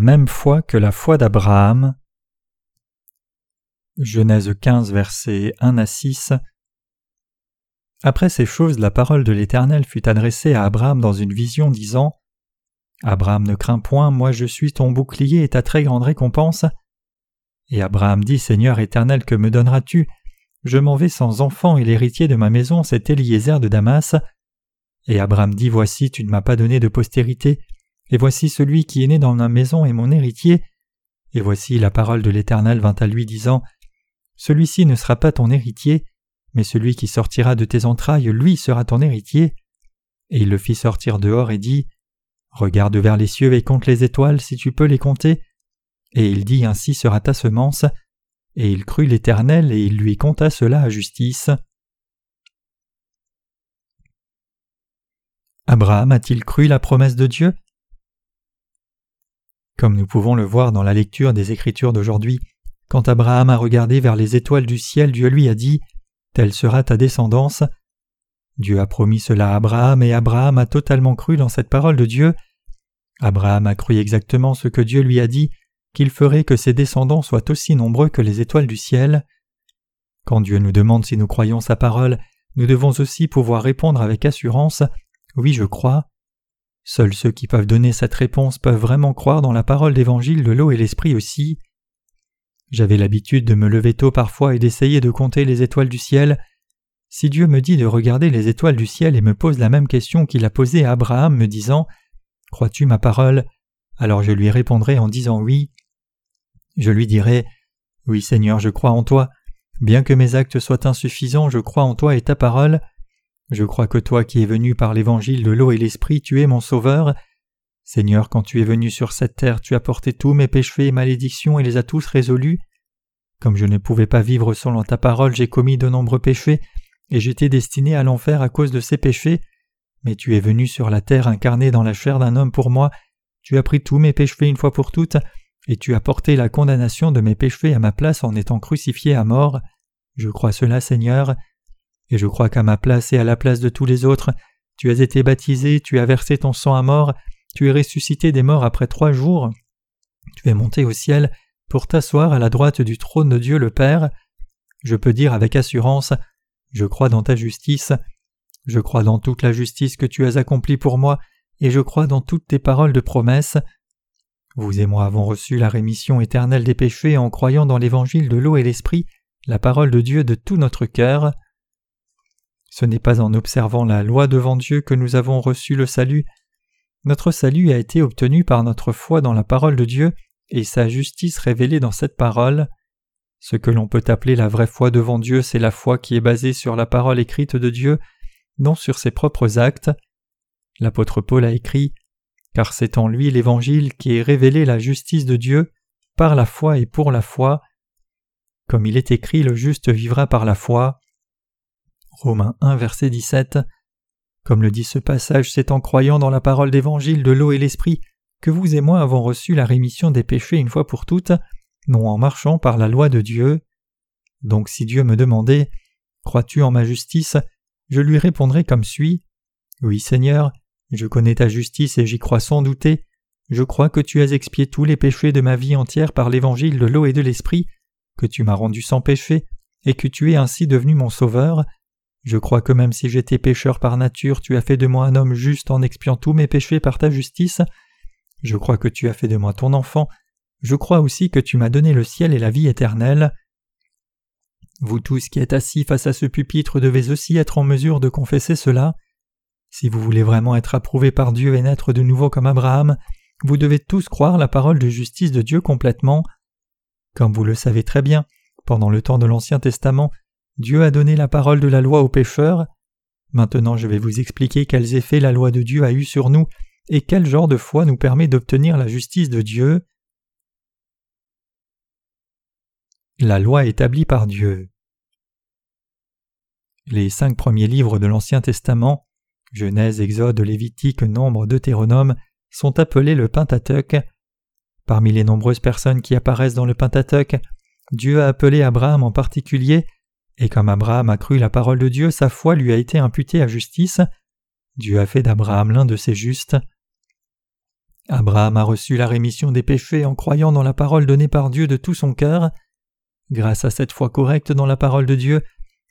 Même foi que la foi d'Abraham. Genèse 15, versets 1 à 6. Après ces choses, la parole de l'Éternel fut adressée à Abraham dans une vision, disant Abraham ne crains point, moi je suis ton bouclier et ta très grande récompense. Et Abraham dit Seigneur éternel, que me donneras-tu? Je m'en vais sans enfant, et l'héritier de ma maison, c'est Eliezer de Damas. Et Abraham dit Voici, tu ne m'as pas donné de postérité, et voici celui qui est né dans ma maison est mon héritier. Et voici la parole de l'Éternel vint à lui disant Celui-ci ne sera pas ton héritier, mais celui qui sortira de tes entrailles, lui sera ton héritier. Et il le fit sortir dehors et dit Regarde vers les cieux et compte les étoiles si tu peux les compter. Et il dit Ainsi sera ta semence. Et il crut l'Éternel et il lui compta cela à justice. Abraham a-t-il cru la promesse de Dieu? Comme nous pouvons le voir dans la lecture des Écritures d'aujourd'hui, quand Abraham a regardé vers les étoiles du ciel, Dieu lui a dit Telle sera ta descendance. Dieu a promis cela à Abraham et Abraham a totalement cru dans cette parole de Dieu. Abraham a cru exactement ce que Dieu lui a dit, qu'il ferait que ses descendants soient aussi nombreux que les étoiles du ciel. Quand Dieu nous demande si nous croyons sa parole, nous devons aussi pouvoir répondre avec assurance Oui, je crois. Seuls ceux qui peuvent donner cette réponse peuvent vraiment croire dans la parole d'évangile de l'eau et l'esprit aussi. J'avais l'habitude de me lever tôt parfois et d'essayer de compter les étoiles du ciel. Si Dieu me dit de regarder les étoiles du ciel et me pose la même question qu'il a posée à Abraham me disant Crois-tu ma parole? Alors je lui répondrai en disant oui. Je lui dirai Oui Seigneur, je crois en toi. Bien que mes actes soient insuffisants, je crois en toi et ta parole. Je crois que toi qui es venu par l'évangile de l'eau et l'esprit, tu es mon sauveur. Seigneur, quand tu es venu sur cette terre, tu as porté tous mes péchés et malédictions et les as tous résolus. Comme je ne pouvais pas vivre selon ta parole, j'ai commis de nombreux péchés, et j'étais destiné à l'enfer à cause de ces péchés. Mais tu es venu sur la terre incarné dans la chair d'un homme pour moi, tu as pris tous mes péchés une fois pour toutes, et tu as porté la condamnation de mes péchés à ma place en étant crucifié à mort. Je crois cela, Seigneur. Et je crois qu'à ma place et à la place de tous les autres, tu as été baptisé, tu as versé ton sang à mort, tu es ressuscité des morts après trois jours, tu es monté au ciel pour t'asseoir à la droite du trône de Dieu le Père. Je peux dire avec assurance, je crois dans ta justice, je crois dans toute la justice que tu as accomplie pour moi, et je crois dans toutes tes paroles de promesse. Vous et moi avons reçu la rémission éternelle des péchés en croyant dans l'évangile de l'eau et l'esprit, la parole de Dieu de tout notre cœur. Ce n'est pas en observant la loi devant Dieu que nous avons reçu le salut. Notre salut a été obtenu par notre foi dans la parole de Dieu et sa justice révélée dans cette parole. Ce que l'on peut appeler la vraie foi devant Dieu, c'est la foi qui est basée sur la parole écrite de Dieu, non sur ses propres actes. L'apôtre Paul a écrit Car c'est en lui l'Évangile qui est révélé la justice de Dieu par la foi et pour la foi. Comme il est écrit, le juste vivra par la foi. Romains 1, verset 17. Comme le dit ce passage, c'est en croyant dans la parole d'évangile de l'eau et l'esprit que vous et moi avons reçu la rémission des péchés une fois pour toutes, non en marchant par la loi de Dieu. Donc si Dieu me demandait Crois-tu en ma justice? je lui répondrai comme suit Oui, Seigneur, je connais ta justice et j'y crois sans douter. Je crois que tu as expié tous les péchés de ma vie entière par l'évangile de l'eau et de l'esprit, que tu m'as rendu sans péché, et que tu es ainsi devenu mon sauveur. Je crois que même si j'étais pécheur par nature, tu as fait de moi un homme juste en expiant tous mes péchés par ta justice. Je crois que tu as fait de moi ton enfant. Je crois aussi que tu m'as donné le ciel et la vie éternelle. Vous tous qui êtes assis face à ce pupitre devez aussi être en mesure de confesser cela. Si vous voulez vraiment être approuvé par Dieu et naître de nouveau comme Abraham, vous devez tous croire la parole de justice de Dieu complètement. Comme vous le savez très bien, pendant le temps de l'Ancien Testament, Dieu a donné la parole de la loi aux pécheurs. Maintenant je vais vous expliquer quels effets la loi de Dieu a eu sur nous et quel genre de foi nous permet d'obtenir la justice de Dieu. La loi établie par Dieu. Les cinq premiers livres de l'Ancien Testament, Genèse, Exode, Lévitique, Nombre, Deutéronome, sont appelés le Pentateuque. Parmi les nombreuses personnes qui apparaissent dans le Pentateuque, Dieu a appelé Abraham en particulier et comme Abraham a cru la parole de Dieu, sa foi lui a été imputée à justice. Dieu a fait d'Abraham l'un de ses justes. Abraham a reçu la rémission des péchés en croyant dans la parole donnée par Dieu de tout son cœur. Grâce à cette foi correcte dans la parole de Dieu,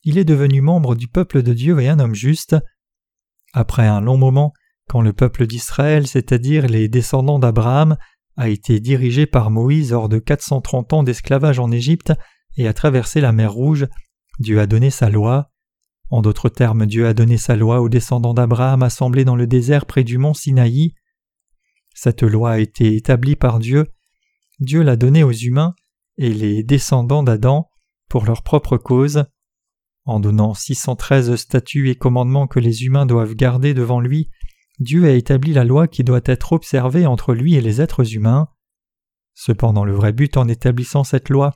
il est devenu membre du peuple de Dieu et un homme juste. Après un long moment, quand le peuple d'Israël, c'est-à-dire les descendants d'Abraham, a été dirigé par Moïse hors de 430 ans d'esclavage en Égypte et a traversé la mer Rouge, Dieu a donné sa loi. En d'autres termes, Dieu a donné sa loi aux descendants d'Abraham assemblés dans le désert près du mont Sinaï. Cette loi a été établie par Dieu. Dieu l'a donnée aux humains et les descendants d'Adam pour leur propre cause. En donnant 613 statuts et commandements que les humains doivent garder devant lui, Dieu a établi la loi qui doit être observée entre lui et les êtres humains. Cependant le vrai but en établissant cette loi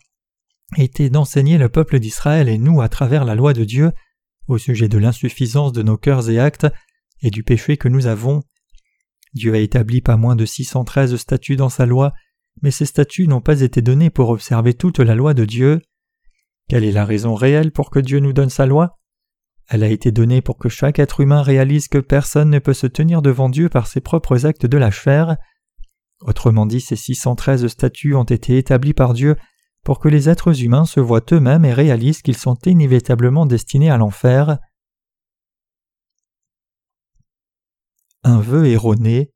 était d'enseigner le peuple d'Israël et nous à travers la loi de Dieu au sujet de l'insuffisance de nos cœurs et actes et du péché que nous avons. Dieu a établi pas moins de 613 statuts dans sa loi, mais ces statuts n'ont pas été donnés pour observer toute la loi de Dieu. Quelle est la raison réelle pour que Dieu nous donne sa loi? Elle a été donnée pour que chaque être humain réalise que personne ne peut se tenir devant Dieu par ses propres actes de la chair. Autrement dit, ces 613 statuts ont été établis par Dieu pour que les êtres humains se voient eux-mêmes et réalisent qu'ils sont inévitablement destinés à l'enfer. Un vœu erroné.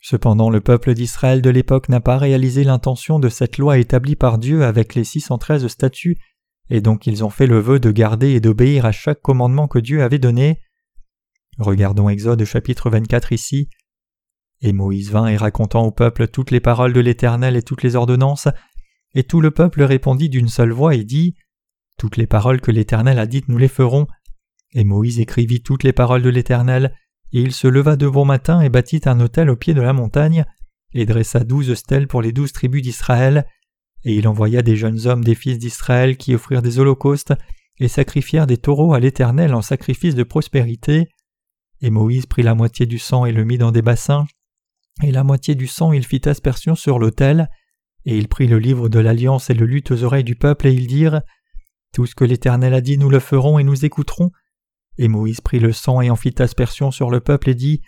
Cependant, le peuple d'Israël de l'époque n'a pas réalisé l'intention de cette loi établie par Dieu avec les 613 statuts, et donc ils ont fait le vœu de garder et d'obéir à chaque commandement que Dieu avait donné. Regardons Exode chapitre 24 ici. Et Moïse vint et racontant au peuple toutes les paroles de l'Éternel et toutes les ordonnances, et tout le peuple répondit d'une seule voix et dit Toutes les paroles que l'Éternel a dites nous les ferons. Et Moïse écrivit toutes les paroles de l'Éternel, et il se leva de bon matin et bâtit un autel au pied de la montagne, et dressa douze stèles pour les douze tribus d'Israël, et il envoya des jeunes hommes des fils d'Israël qui offrirent des holocaustes et sacrifièrent des taureaux à l'Éternel en sacrifice de prospérité. Et Moïse prit la moitié du sang et le mit dans des bassins, et la moitié du sang il fit aspersion sur l'autel, et il prit le livre de l'Alliance et le lut aux oreilles du peuple, et ils dirent Tout ce que l'Éternel a dit, nous le ferons et nous écouterons. Et Moïse prit le sang et en fit aspersion sur le peuple et dit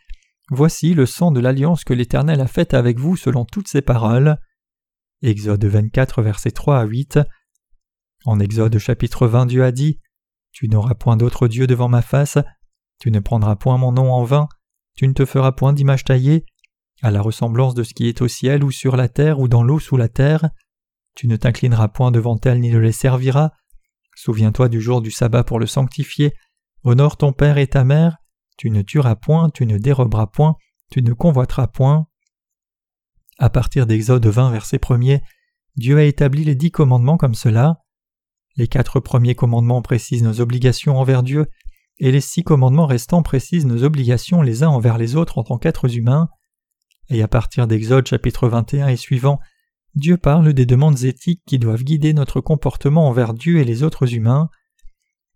Voici le sang de l'alliance que l'Éternel a faite avec vous selon toutes ses paroles. Exode 24, versets 3 à 8. En Exode chapitre 20, Dieu a dit Tu n'auras point d'autre Dieu devant ma face, tu ne prendras point mon nom en vain, tu ne te feras point d'image taillée, à la ressemblance de ce qui est au ciel ou sur la terre ou dans l'eau sous la terre. Tu ne t'inclineras point devant elle ni ne les serviras. Souviens-toi du jour du sabbat pour le sanctifier. Honore ton père et ta mère. Tu ne tueras point, tu ne déroberas point, tu ne convoiteras point. À partir d'Exode 20, verset 1er, Dieu a établi les dix commandements comme cela. Les quatre premiers commandements précisent nos obligations envers Dieu, et les six commandements restants précisent nos obligations les uns envers les autres en tant qu'êtres humains. Et à partir d'Exode chapitre 21 et suivant, Dieu parle des demandes éthiques qui doivent guider notre comportement envers Dieu et les autres humains.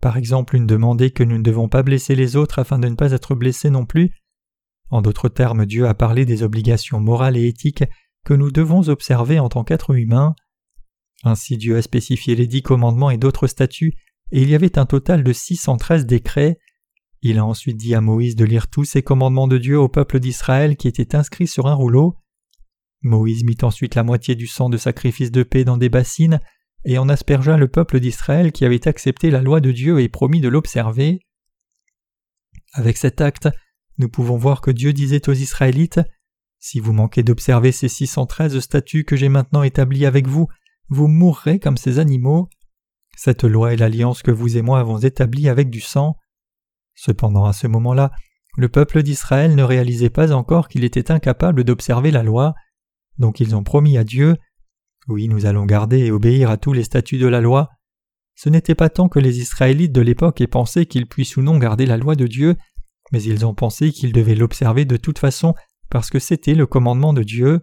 Par exemple, une demande que nous ne devons pas blesser les autres afin de ne pas être blessés non plus. En d'autres termes, Dieu a parlé des obligations morales et éthiques que nous devons observer en tant qu'êtres humains. Ainsi Dieu a spécifié les dix commandements et d'autres statuts, et il y avait un total de 613 décrets. Il a ensuite dit à Moïse de lire tous ces commandements de Dieu au peuple d'Israël qui étaient inscrits sur un rouleau. Moïse mit ensuite la moitié du sang de sacrifice de paix dans des bassines et en aspergea le peuple d'Israël qui avait accepté la loi de Dieu et promis de l'observer. Avec cet acte, nous pouvons voir que Dieu disait aux Israélites Si vous manquez d'observer ces 613 statuts que j'ai maintenant établis avec vous, vous mourrez comme ces animaux. Cette loi est l'alliance que vous et moi avons établie avec du sang. Cependant, à ce moment-là, le peuple d'Israël ne réalisait pas encore qu'il était incapable d'observer la loi, donc ils ont promis à Dieu Oui, nous allons garder et obéir à tous les statuts de la loi. Ce n'était pas tant que les Israélites de l'époque aient pensé qu'ils puissent ou non garder la loi de Dieu, mais ils ont pensé qu'ils devaient l'observer de toute façon parce que c'était le commandement de Dieu.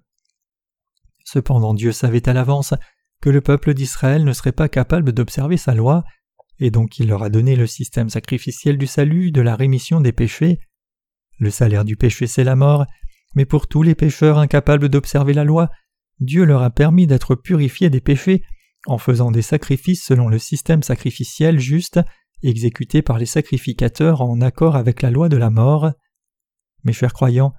Cependant Dieu savait à l'avance que le peuple d'Israël ne serait pas capable d'observer sa loi, et donc il leur a donné le système sacrificiel du salut, de la rémission des péchés. Le salaire du péché c'est la mort, mais pour tous les pécheurs incapables d'observer la loi, Dieu leur a permis d'être purifiés des péchés en faisant des sacrifices selon le système sacrificiel juste exécuté par les sacrificateurs en accord avec la loi de la mort. Mes chers croyants,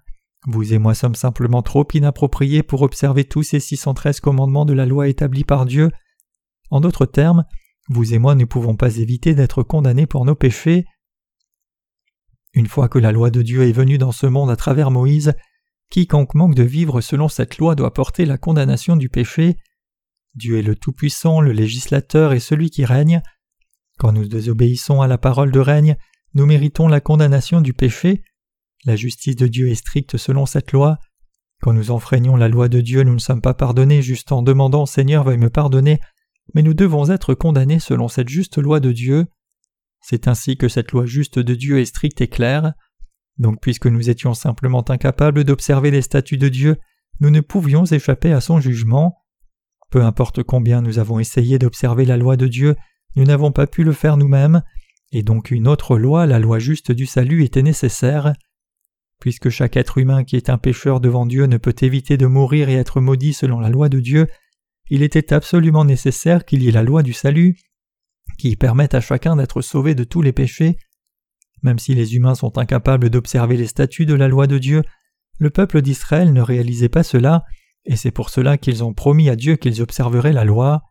Vous et moi sommes simplement trop inappropriés pour observer tous ces 613 commandements de la loi établis par Dieu. En d'autres termes, vous et moi ne pouvons pas éviter d'être condamnés pour nos péchés. Une fois que la loi de Dieu est venue dans ce monde à travers Moïse, quiconque manque de vivre selon cette loi doit porter la condamnation du péché. Dieu est le Tout-Puissant, le législateur et celui qui règne. Quand nous désobéissons à la parole de règne, nous méritons la condamnation du péché. La justice de Dieu est stricte selon cette loi. Quand nous enfreignons la loi de Dieu, nous ne sommes pas pardonnés juste en demandant Seigneur veuille me pardonner, mais nous devons être condamnés selon cette juste loi de Dieu. C'est ainsi que cette loi juste de Dieu est stricte et claire. Donc puisque nous étions simplement incapables d'observer les statuts de Dieu, nous ne pouvions échapper à son jugement. Peu importe combien nous avons essayé d'observer la loi de Dieu, nous n'avons pas pu le faire nous-mêmes, et donc une autre loi, la loi juste du salut, était nécessaire. Puisque chaque être humain qui est un pécheur devant Dieu ne peut éviter de mourir et être maudit selon la loi de Dieu, il était absolument nécessaire qu'il y ait la loi du salut, qui permette à chacun d'être sauvé de tous les péchés. Même si les humains sont incapables d'observer les statuts de la loi de Dieu, le peuple d'Israël ne réalisait pas cela, et c'est pour cela qu'ils ont promis à Dieu qu'ils observeraient la loi.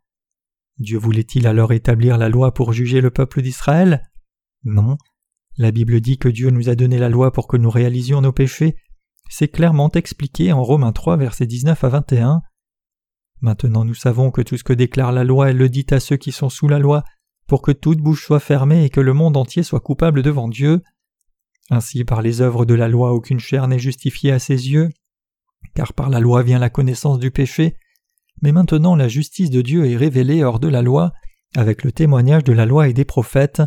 Dieu voulait-il alors établir la loi pour juger le peuple d'Israël? Non. La Bible dit que Dieu nous a donné la loi pour que nous réalisions nos péchés. C'est clairement expliqué en Romains 3 versets 19 à 21. Maintenant nous savons que tout ce que déclare la loi, elle le dit à ceux qui sont sous la loi, pour que toute bouche soit fermée et que le monde entier soit coupable devant Dieu. Ainsi par les œuvres de la loi aucune chair n'est justifiée à ses yeux, car par la loi vient la connaissance du péché, mais maintenant la justice de Dieu est révélée hors de la loi, avec le témoignage de la loi et des prophètes.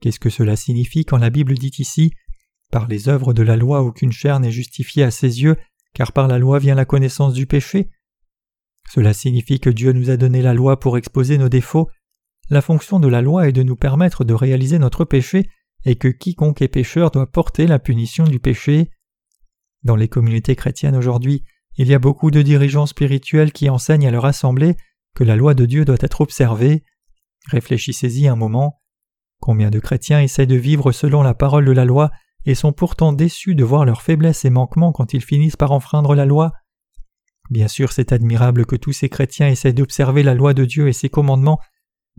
Qu'est-ce que cela signifie quand la Bible dit ici Par les œuvres de la loi aucune chair n'est justifiée à ses yeux, car par la loi vient la connaissance du péché Cela signifie que Dieu nous a donné la loi pour exposer nos défauts la fonction de la loi est de nous permettre de réaliser notre péché et que quiconque est pécheur doit porter la punition du péché. Dans les communautés chrétiennes aujourd'hui, il y a beaucoup de dirigeants spirituels qui enseignent à leur assemblée que la loi de Dieu doit être observée. Réfléchissez-y un moment. Combien de chrétiens essaient de vivre selon la parole de la loi et sont pourtant déçus de voir leurs faiblesses et manquements quand ils finissent par enfreindre la loi? Bien sûr, c'est admirable que tous ces chrétiens essaient d'observer la loi de Dieu et ses commandements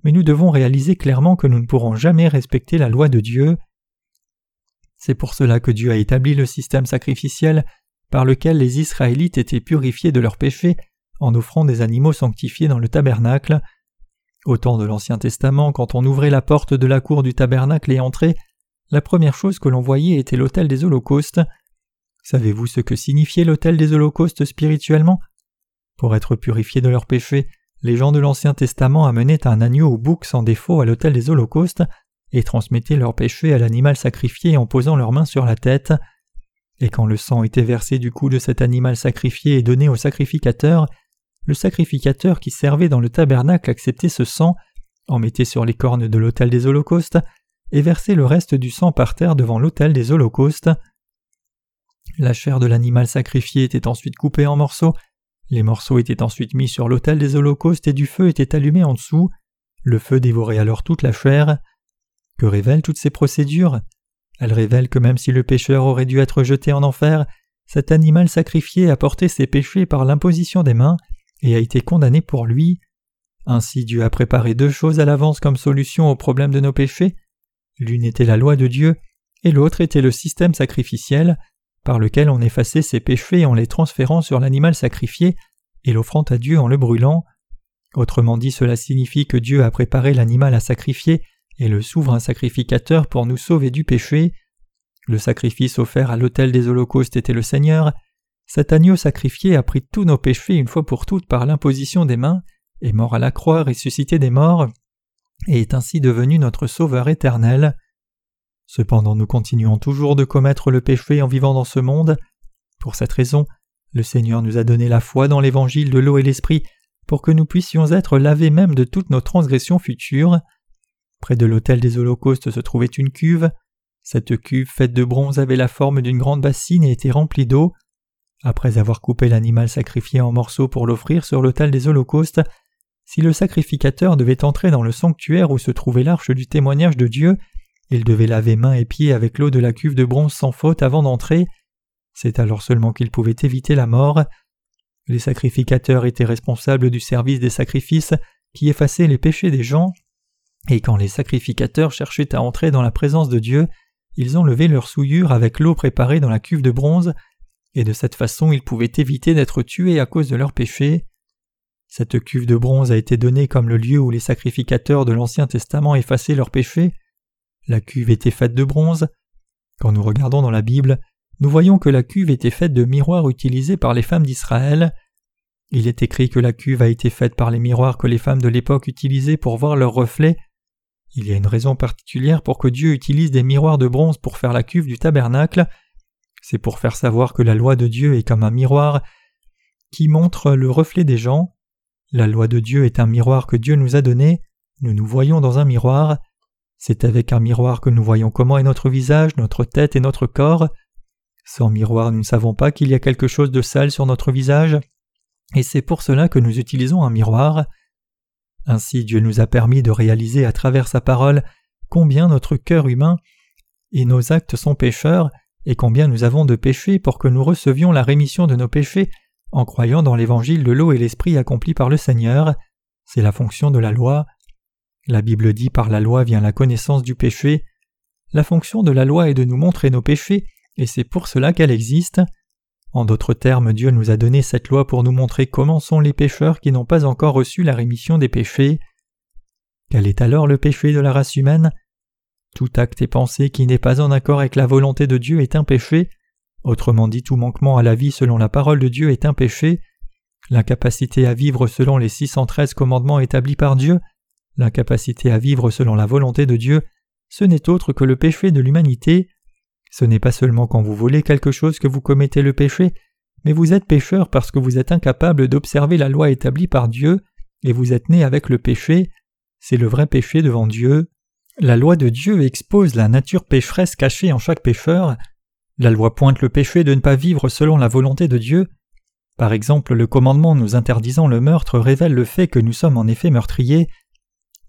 mais nous devons réaliser clairement que nous ne pourrons jamais respecter la loi de Dieu. C'est pour cela que Dieu a établi le système sacrificiel par lequel les Israélites étaient purifiés de leurs péchés en offrant des animaux sanctifiés dans le tabernacle. Au temps de l'Ancien Testament, quand on ouvrait la porte de la cour du tabernacle et entrait, la première chose que l'on voyait était l'autel des holocaustes. Savez-vous ce que signifiait l'autel des holocaustes spirituellement? Pour être purifiés de leurs péchés, les gens de l'Ancien Testament amenaient un agneau ou bouc sans défaut à l'autel des holocaustes et transmettaient leurs péchés à l'animal sacrifié en posant leurs mains sur la tête. Et quand le sang était versé du cou de cet animal sacrifié et donné au sacrificateur, le sacrificateur qui servait dans le tabernacle acceptait ce sang, en mettait sur les cornes de l'autel des holocaustes, et versait le reste du sang par terre devant l'autel des holocaustes. La chair de l'animal sacrifié était ensuite coupée en morceaux les morceaux étaient ensuite mis sur l'autel des holocaustes et du feu était allumé en dessous. Le feu dévorait alors toute la chair. Que révèlent toutes ces procédures? Elles révèlent que même si le pécheur aurait dû être jeté en enfer, cet animal sacrifié a porté ses péchés par l'imposition des mains et a été condamné pour lui. Ainsi Dieu a préparé deux choses à l'avance comme solution au problème de nos péchés. L'une était la loi de Dieu et l'autre était le système sacrificiel par lequel on effaçait ses péchés en les transférant sur l'animal sacrifié et l'offrant à Dieu en le brûlant. Autrement dit, cela signifie que Dieu a préparé l'animal à sacrifier et le souverain sacrificateur pour nous sauver du péché. Le sacrifice offert à l'autel des holocaustes était le Seigneur. Cet agneau sacrifié a pris tous nos péchés une fois pour toutes par l'imposition des mains, est mort à la croix, ressuscité des morts, et est ainsi devenu notre Sauveur éternel. Cependant nous continuons toujours de commettre le péché en vivant dans ce monde. Pour cette raison, le Seigneur nous a donné la foi dans l'évangile de l'eau et l'esprit pour que nous puissions être lavés même de toutes nos transgressions futures. Près de l'autel des holocaustes se trouvait une cuve. Cette cuve faite de bronze avait la forme d'une grande bassine et était remplie d'eau. Après avoir coupé l'animal sacrifié en morceaux pour l'offrir sur l'autel des holocaustes, si le sacrificateur devait entrer dans le sanctuaire où se trouvait l'arche du témoignage de Dieu, il devait laver mains et pieds avec l'eau de la cuve de bronze sans faute avant d'entrer. C'est alors seulement qu'ils pouvaient éviter la mort. Les sacrificateurs étaient responsables du service des sacrifices qui effaçaient les péchés des gens, et quand les sacrificateurs cherchaient à entrer dans la présence de Dieu, ils enlevaient leur souillure avec l'eau préparée dans la cuve de bronze, et de cette façon ils pouvaient éviter d'être tués à cause de leurs péchés. Cette cuve de bronze a été donnée comme le lieu où les sacrificateurs de l'Ancien Testament effaçaient leurs péchés. La cuve était faite de bronze. Quand nous regardons dans la Bible, nous voyons que la cuve était faite de miroirs utilisés par les femmes d'Israël. Il est écrit que la cuve a été faite par les miroirs que les femmes de l'époque utilisaient pour voir leurs reflets. Il y a une raison particulière pour que Dieu utilise des miroirs de bronze pour faire la cuve du tabernacle. C'est pour faire savoir que la loi de Dieu est comme un miroir qui montre le reflet des gens. La loi de Dieu est un miroir que Dieu nous a donné. Nous nous voyons dans un miroir. C'est avec un miroir que nous voyons comment est notre visage, notre tête et notre corps. Sans miroir, nous ne savons pas qu'il y a quelque chose de sale sur notre visage, et c'est pour cela que nous utilisons un miroir. Ainsi Dieu nous a permis de réaliser à travers sa parole combien notre cœur humain et nos actes sont pécheurs, et combien nous avons de péchés pour que nous recevions la rémission de nos péchés en croyant dans l'évangile de l'eau et l'esprit accompli par le Seigneur. C'est la fonction de la loi. La Bible dit par la loi vient la connaissance du péché. La fonction de la loi est de nous montrer nos péchés et c'est pour cela qu'elle existe. En d'autres termes, Dieu nous a donné cette loi pour nous montrer comment sont les pécheurs qui n'ont pas encore reçu la rémission des péchés. Quel est alors le péché de la race humaine? Tout acte et pensée qui n'est pas en accord avec la volonté de Dieu est un péché. Autrement dit, tout manquement à la vie selon la parole de Dieu est un péché. L'incapacité à vivre selon les 613 commandements établis par Dieu, l'incapacité à vivre selon la volonté de Dieu, ce n'est autre que le péché de l'humanité. Ce n'est pas seulement quand vous volez quelque chose que vous commettez le péché, mais vous êtes pécheur parce que vous êtes incapable d'observer la loi établie par Dieu, et vous êtes né avec le péché. C'est le vrai péché devant Dieu. La loi de Dieu expose la nature pécheresse cachée en chaque pécheur. La loi pointe le péché de ne pas vivre selon la volonté de Dieu. Par exemple, le commandement nous interdisant le meurtre révèle le fait que nous sommes en effet meurtriers.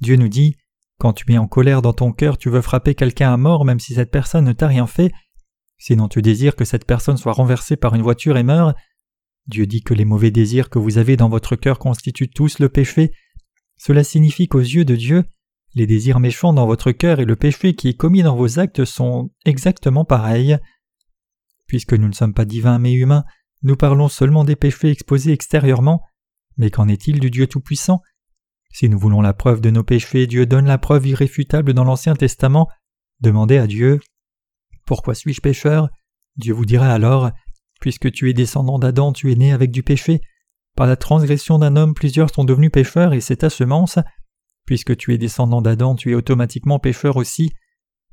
Dieu nous dit quand tu es en colère dans ton cœur, tu veux frapper quelqu'un à mort même si cette personne ne t'a rien fait, sinon tu désires que cette personne soit renversée par une voiture et meure. Dieu dit que les mauvais désirs que vous avez dans votre cœur constituent tous le péché. Cela signifie qu'aux yeux de Dieu, les désirs méchants dans votre cœur et le péché qui est commis dans vos actes sont exactement pareils. Puisque nous ne sommes pas divins mais humains, nous parlons seulement des péchés exposés extérieurement, mais qu'en est-il du Dieu Tout-Puissant? Si nous voulons la preuve de nos péchés, Dieu donne la preuve irréfutable dans l'Ancien Testament. Demandez à Dieu Pourquoi suis-je pécheur? Dieu vous dira alors Puisque tu es descendant d'Adam, tu es né avec du péché. Par la transgression d'un homme, plusieurs sont devenus pécheurs et c'est ta semence. Puisque tu es descendant d'Adam, tu es automatiquement pécheur aussi.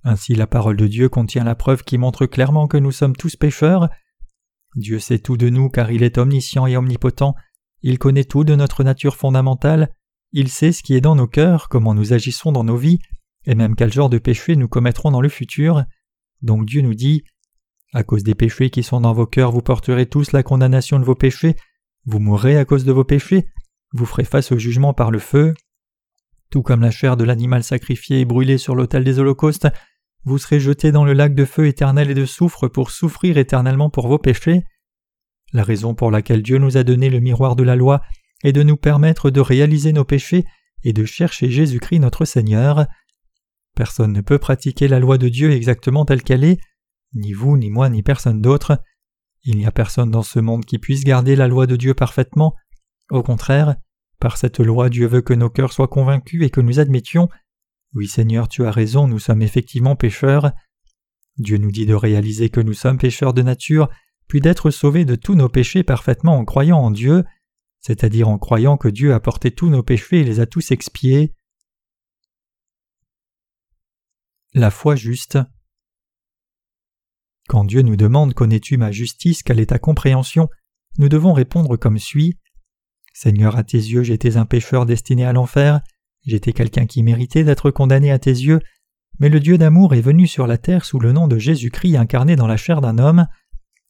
Ainsi la parole de Dieu contient la preuve qui montre clairement que nous sommes tous pécheurs. Dieu sait tout de nous car il est omniscient et omnipotent. Il connaît tout de notre nature fondamentale. Il sait ce qui est dans nos cœurs, comment nous agissons dans nos vies, et même quel genre de péché nous commettrons dans le futur. Donc Dieu nous dit À cause des péchés qui sont dans vos cœurs, vous porterez tous la condamnation de vos péchés, vous mourrez à cause de vos péchés, vous ferez face au jugement par le feu. Tout comme la chair de l'animal sacrifié et brûlé sur l'autel des holocaustes, vous serez jetés dans le lac de feu éternel et de soufre pour souffrir éternellement pour vos péchés. La raison pour laquelle Dieu nous a donné le miroir de la loi et de nous permettre de réaliser nos péchés et de chercher Jésus-Christ notre Seigneur. Personne ne peut pratiquer la loi de Dieu exactement telle qu'elle est, ni vous, ni moi, ni personne d'autre. Il n'y a personne dans ce monde qui puisse garder la loi de Dieu parfaitement. Au contraire, par cette loi Dieu veut que nos cœurs soient convaincus et que nous admettions Oui Seigneur, tu as raison, nous sommes effectivement pécheurs. Dieu nous dit de réaliser que nous sommes pécheurs de nature, puis d'être sauvés de tous nos péchés parfaitement en croyant en Dieu c'est-à-dire en croyant que Dieu a porté tous nos péchés et les a tous expiés. La foi juste. Quand Dieu nous demande Connais-tu ma justice Quelle est ta compréhension nous devons répondre comme suit Seigneur, à tes yeux, j'étais un pécheur destiné à l'enfer, j'étais quelqu'un qui méritait d'être condamné à tes yeux, mais le Dieu d'amour est venu sur la terre sous le nom de Jésus-Christ incarné dans la chair d'un homme.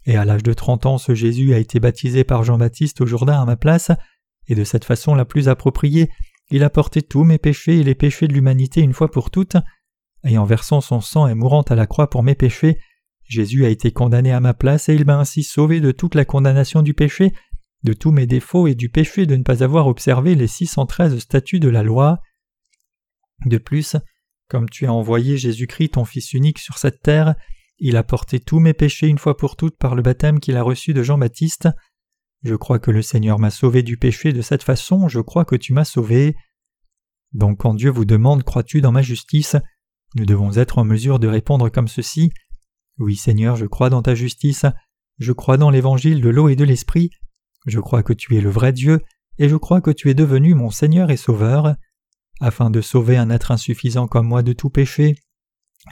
Et à l'âge de trente ans, ce Jésus a été baptisé par Jean-Baptiste au Jourdain à ma place, et de cette façon la plus appropriée, il a porté tous mes péchés et les péchés de l'humanité une fois pour toutes, et en versant son sang et mourant à la croix pour mes péchés, Jésus a été condamné à ma place et il m'a ainsi sauvé de toute la condamnation du péché, de tous mes défauts et du péché de ne pas avoir observé les 613 statuts de la loi. De plus, comme tu as envoyé Jésus-Christ ton Fils unique sur cette terre, il a porté tous mes péchés une fois pour toutes par le baptême qu'il a reçu de Jean-Baptiste. Je crois que le Seigneur m'a sauvé du péché de cette façon, je crois que tu m'as sauvé. Donc quand Dieu vous demande Crois-tu dans ma justice? Nous devons être en mesure de répondre comme ceci oui Seigneur, je crois dans ta justice, je crois dans l'évangile de l'eau et de l'esprit, je crois que tu es le vrai Dieu, et je crois que tu es devenu mon Seigneur et Sauveur. Afin de sauver un être insuffisant comme moi de tout péché,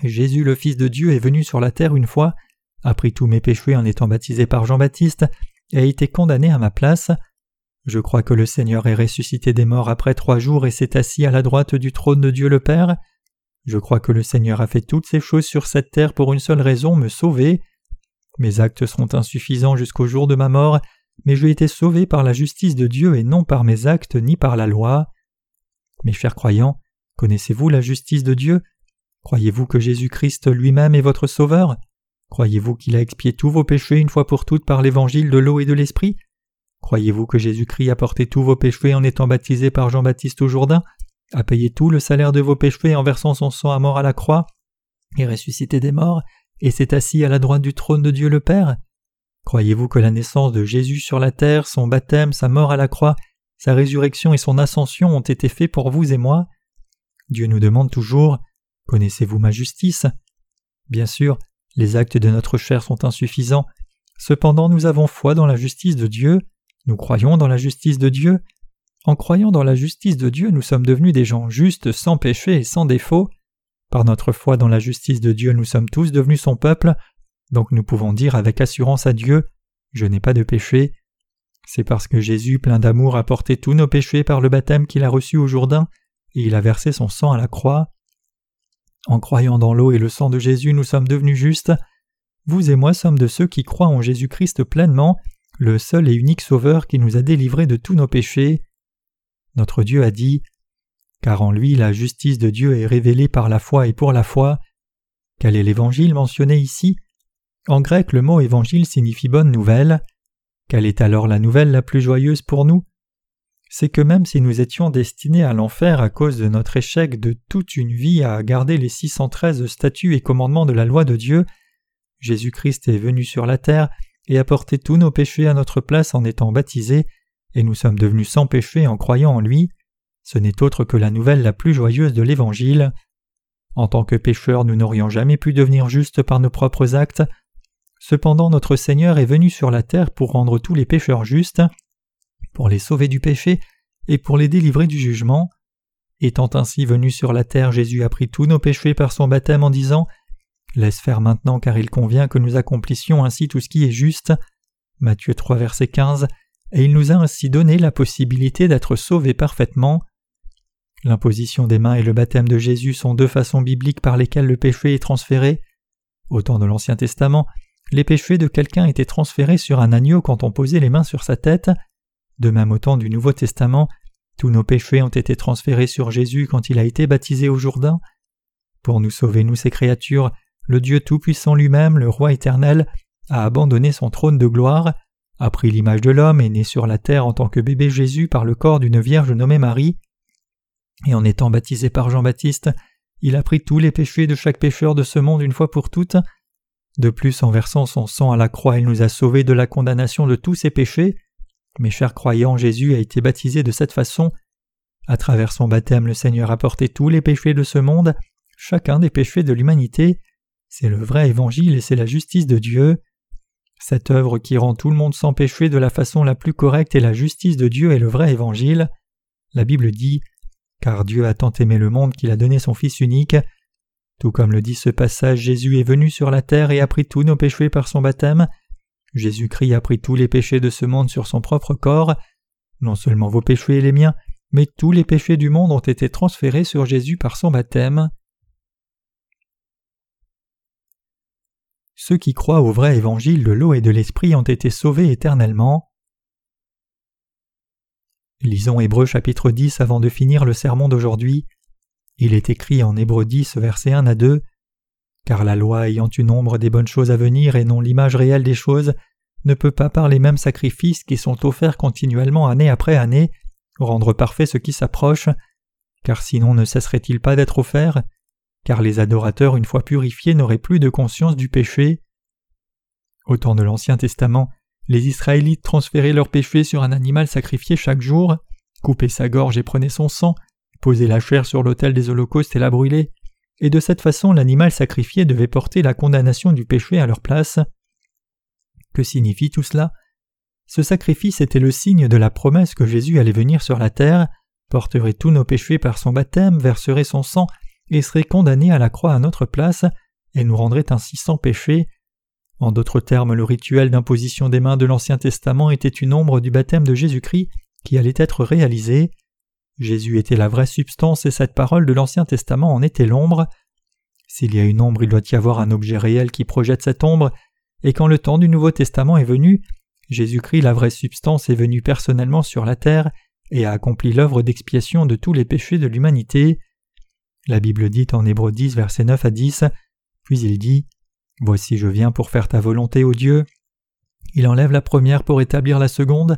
Jésus le Fils de Dieu est venu sur la terre une fois, a pris tous mes péchés en étant baptisé par Jean-Baptiste, et a été condamné à ma place. Je crois que le Seigneur est ressuscité des morts après trois jours et s'est assis à la droite du trône de Dieu le Père. Je crois que le Seigneur a fait toutes ces choses sur cette terre pour une seule raison, me sauver. Mes actes seront insuffisants jusqu'au jour de ma mort, mais j'ai été sauvé par la justice de Dieu et non par mes actes ni par la loi. Mes chers croyants, connaissez-vous la justice de Dieu? Croyez-vous que Jésus-Christ lui-même est votre Sauveur? Croyez-vous qu'il a expié tous vos péchés une fois pour toutes par l'évangile de l'eau et de l'esprit? Croyez-vous que Jésus-Christ a porté tous vos péchés en étant baptisé par Jean-Baptiste au Jourdain? A payé tout le salaire de vos péchés en versant son sang à mort à la croix, et ressuscité des morts, et s'est assis à la droite du trône de Dieu le Père? Croyez-vous que la naissance de Jésus sur la terre, son baptême, sa mort à la croix, sa résurrection et son ascension ont été faits pour vous et moi? Dieu nous demande toujours Connaissez-vous ma justice? Bien sûr, les actes de notre chair sont insuffisants, cependant nous avons foi dans la justice de Dieu, nous croyons dans la justice de Dieu, en croyant dans la justice de Dieu, nous sommes devenus des gens justes, sans péché et sans défaut. Par notre foi dans la justice de Dieu, nous sommes tous devenus son peuple, donc nous pouvons dire avec assurance à Dieu Je n'ai pas de péché. C'est parce que Jésus, plein d'amour, a porté tous nos péchés par le baptême qu'il a reçu au Jourdain, et il a versé son sang à la croix. En croyant dans l'eau et le sang de Jésus, nous sommes devenus justes. Vous et moi sommes de ceux qui croient en Jésus-Christ pleinement, le seul et unique Sauveur qui nous a délivrés de tous nos péchés. Notre Dieu a dit Car en lui la justice de Dieu est révélée par la foi et pour la foi. Quel est l'évangile mentionné ici? En grec, le mot évangile signifie bonne nouvelle. Quelle est alors la nouvelle la plus joyeuse pour nous? C'est que même si nous étions destinés à l'enfer à cause de notre échec de toute une vie à garder les 613 statuts et commandements de la loi de Dieu, Jésus-Christ est venu sur la terre et a porté tous nos péchés à notre place en étant baptisé et nous sommes devenus sans péché en croyant en lui, ce n'est autre que la nouvelle la plus joyeuse de l'Évangile. En tant que pécheurs, nous n'aurions jamais pu devenir justes par nos propres actes. Cependant, notre Seigneur est venu sur la terre pour rendre tous les pécheurs justes, pour les sauver du péché et pour les délivrer du jugement. Étant ainsi venu sur la terre, Jésus a pris tous nos péchés par son baptême en disant Laisse faire maintenant car il convient que nous accomplissions ainsi tout ce qui est juste. Matthieu 3 verset 15 et il nous a ainsi donné la possibilité d'être sauvés parfaitement. L'imposition des mains et le baptême de Jésus sont deux façons bibliques par lesquelles le péché est transféré. Au temps de l'Ancien Testament, les péchés de quelqu'un étaient transférés sur un agneau quand on posait les mains sur sa tête. De même au temps du Nouveau Testament, tous nos péchés ont été transférés sur Jésus quand il a été baptisé au Jourdain. Pour nous sauver, nous ces créatures, le Dieu Tout-Puissant lui-même, le Roi éternel, a abandonné son trône de gloire, a pris l'image de l'homme et né sur la terre en tant que bébé Jésus par le corps d'une vierge nommée Marie, et en étant baptisé par Jean-Baptiste, il a pris tous les péchés de chaque pécheur de ce monde une fois pour toutes. De plus, en versant son sang à la croix, il nous a sauvés de la condamnation de tous ses péchés. Mes chers croyants, Jésus a été baptisé de cette façon. À travers son baptême, le Seigneur a porté tous les péchés de ce monde, chacun des péchés de l'humanité. C'est le vrai évangile et c'est la justice de Dieu. Cette œuvre qui rend tout le monde sans péché de la façon la plus correcte est la justice de Dieu et le vrai évangile. La Bible dit Car Dieu a tant aimé le monde qu'il a donné son Fils unique. Tout comme le dit ce passage, Jésus est venu sur la terre et a pris tous nos péchés par son baptême. Jésus-Christ a pris tous les péchés de ce monde sur son propre corps. Non seulement vos péchés et les miens, mais tous les péchés du monde ont été transférés sur Jésus par son baptême. Ceux qui croient au vrai évangile de l'eau et de l'esprit ont été sauvés éternellement. Lisons Hébreu chapitre 10 avant de finir le sermon d'aujourd'hui. Il est écrit en Hébreu 10 versets 1 à 2 car la loi ayant une ombre des bonnes choses à venir et non l'image réelle des choses, ne peut pas par les mêmes sacrifices qui sont offerts continuellement année après année rendre parfait ce qui s'approche, car sinon ne cesserait-il pas d'être offert, car les adorateurs une fois purifiés n'auraient plus de conscience du péché? Au temps de l'Ancien Testament, les Israélites transféraient leur péché sur un animal sacrifié chaque jour, coupaient sa gorge et prenaient son sang, posaient la chair sur l'autel des holocaustes et la brûlaient, et de cette façon l'animal sacrifié devait porter la condamnation du péché à leur place. Signifie tout cela? Ce sacrifice était le signe de la promesse que Jésus allait venir sur la terre, porterait tous nos péchés par son baptême, verserait son sang et serait condamné à la croix à notre place, et nous rendrait ainsi sans péché. En d'autres termes, le rituel d'imposition des mains de l'Ancien Testament était une ombre du baptême de Jésus-Christ qui allait être réalisé. Jésus était la vraie substance et cette parole de l'Ancien Testament en était l'ombre. S'il y a une ombre, il doit y avoir un objet réel qui projette cette ombre, et quand le temps du Nouveau Testament est venu, Jésus-Christ, la vraie substance, est venu personnellement sur la terre et a accompli l'œuvre d'expiation de tous les péchés de l'humanité. La Bible dit en Hébreux 10, versets 9 à 10, puis il dit Voici je viens pour faire ta volonté, ô Dieu. Il enlève la première pour établir la seconde.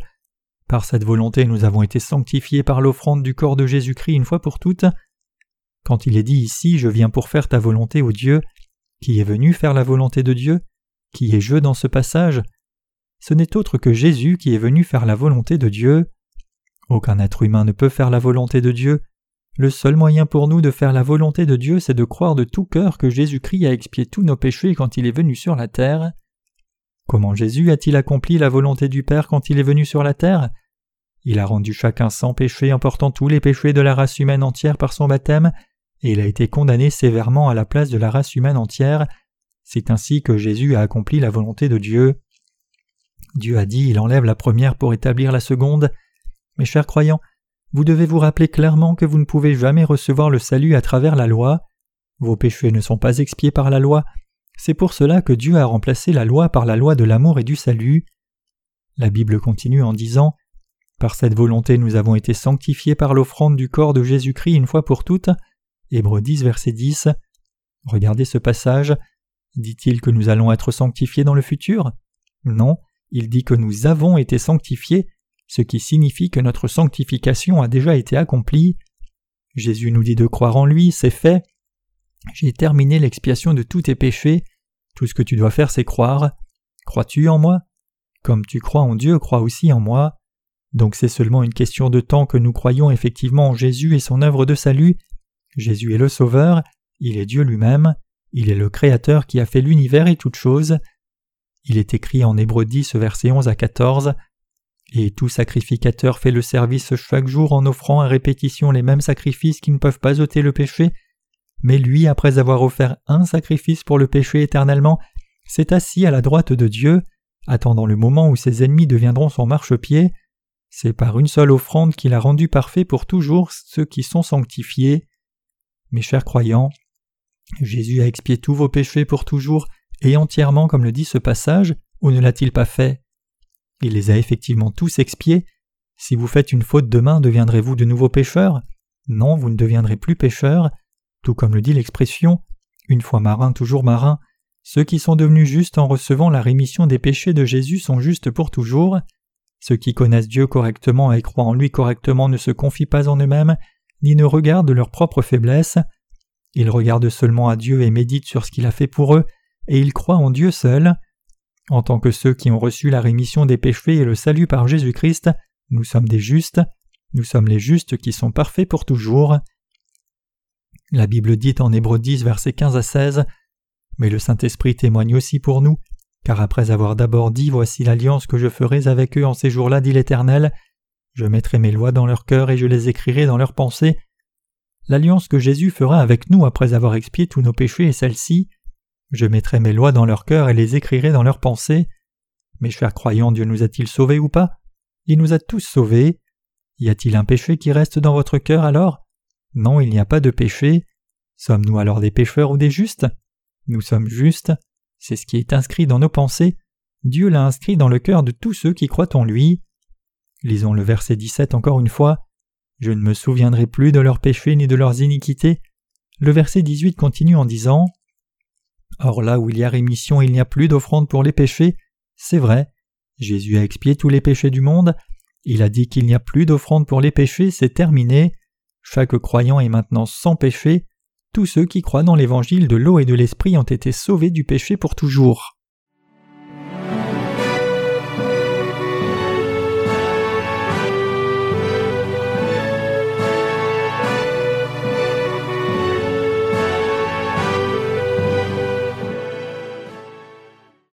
Par cette volonté, nous avons été sanctifiés par l'offrande du corps de Jésus-Christ une fois pour toutes. Quand il est dit ici Je viens pour faire ta volonté, ô Dieu, qui est venu faire la volonté de Dieu Qui est je dans ce passage Ce n'est autre que Jésus qui est venu faire la volonté de Dieu. Aucun être humain ne peut faire la volonté de Dieu. Le seul moyen pour nous de faire la volonté de Dieu, c'est de croire de tout cœur que Jésus-Christ a expié tous nos péchés quand il est venu sur la terre. Comment Jésus a-t-il accompli la volonté du Père quand il est venu sur la terre? Il a rendu chacun sans péché en portant tous les péchés de la race humaine entière par son baptême, et il a été condamné sévèrement à la place de la race humaine entière. C'est ainsi que Jésus a accompli la volonté de Dieu. Dieu a dit il enlève la première pour établir la seconde. Mes chers croyants, vous devez vous rappeler clairement que vous ne pouvez jamais recevoir le salut à travers la loi. Vos péchés ne sont pas expiés par la loi, c'est pour cela que Dieu a remplacé la loi par la loi de l'amour et du salut. La Bible continue en disant Par cette volonté nous avons été sanctifiés par l'offrande du corps de Jésus-Christ une fois pour toutes. Hébreux 10, verset 10. Regardez ce passage. Dit-il que nous allons être sanctifiés dans le futur? Non, il dit que nous avons été sanctifiés, ce qui signifie que notre sanctification a déjà été accomplie. Jésus nous dit de croire en lui, c'est fait. J'ai terminé l'expiation de tous tes péchés. Tout ce que tu dois faire, c'est croire. Crois-tu en moi? Comme tu crois en Dieu, crois aussi en moi. Donc c'est seulement une question de temps que nous croyons effectivement en Jésus et son œuvre de salut. Jésus est le Sauveur, il est Dieu lui-même, il est le Créateur qui a fait l'univers et toutes choses. Il est écrit en Hébreux 10, versets 11 à 14. Et tout sacrificateur fait le service chaque jour en offrant à répétition les mêmes sacrifices qui ne peuvent pas ôter le péché, mais lui, après avoir offert un sacrifice pour le péché éternellement, s'est assis à la droite de Dieu, attendant le moment où ses ennemis deviendront son marchepied. C'est par une seule offrande qu'il a rendu parfait pour toujours ceux qui sont sanctifiés. Mes chers croyants, Jésus a expié tous vos péchés pour toujours et entièrement comme le dit ce passage, ou ne l'a-t-il pas fait? Il les a effectivement tous expiés. Si vous faites une faute demain, deviendrez-vous de nouveaux pécheurs Non, vous ne deviendrez plus pécheurs. Tout comme le dit l'expression une fois marin, toujours marin, ceux qui sont devenus justes en recevant la rémission des péchés de Jésus sont justes pour toujours. Ceux qui connaissent Dieu correctement et croient en lui correctement ne se confient pas en eux-mêmes, ni ne regardent leurs propres faiblesses. Ils regardent seulement à Dieu et méditent sur ce qu'il a fait pour eux, et ils croient en Dieu seul. En tant que ceux qui ont reçu la rémission des péchés et le salut par Jésus-Christ, nous sommes des justes, nous sommes les justes qui sont parfaits pour toujours. La Bible dit en Hébreux 10, versets 15 à 16 Mais le Saint-Esprit témoigne aussi pour nous, car après avoir d'abord dit Voici l'alliance que je ferai avec eux en ces jours-là, dit l'Éternel, je mettrai mes lois dans leur cœur et je les écrirai dans leurs pensées. L'alliance que Jésus fera avec nous après avoir expié tous nos péchés est celle-ci. Je mettrai mes lois dans leur cœur et les écrirai dans leurs pensées. Mes chers croyants, Dieu nous a-t-il sauvés ou pas? Il nous a tous sauvés. Y a-t-il un péché qui reste dans votre cœur alors? Non, il n'y a pas de péché. Sommes-nous alors des pécheurs ou des justes? Nous sommes justes. C'est ce qui est inscrit dans nos pensées. Dieu l'a inscrit dans le cœur de tous ceux qui croient en lui. Lisons le verset 17 encore une fois. Je ne me souviendrai plus de leurs péchés ni de leurs iniquités. Le verset 18 continue en disant Or là où il y a rémission, il n'y a plus d'offrande pour les péchés. C'est vrai. Jésus a expié tous les péchés du monde. Il a dit qu'il n'y a plus d'offrande pour les péchés, c'est terminé. Chaque croyant est maintenant sans péché. Tous ceux qui croient dans l'évangile de l'eau et de l'esprit ont été sauvés du péché pour toujours.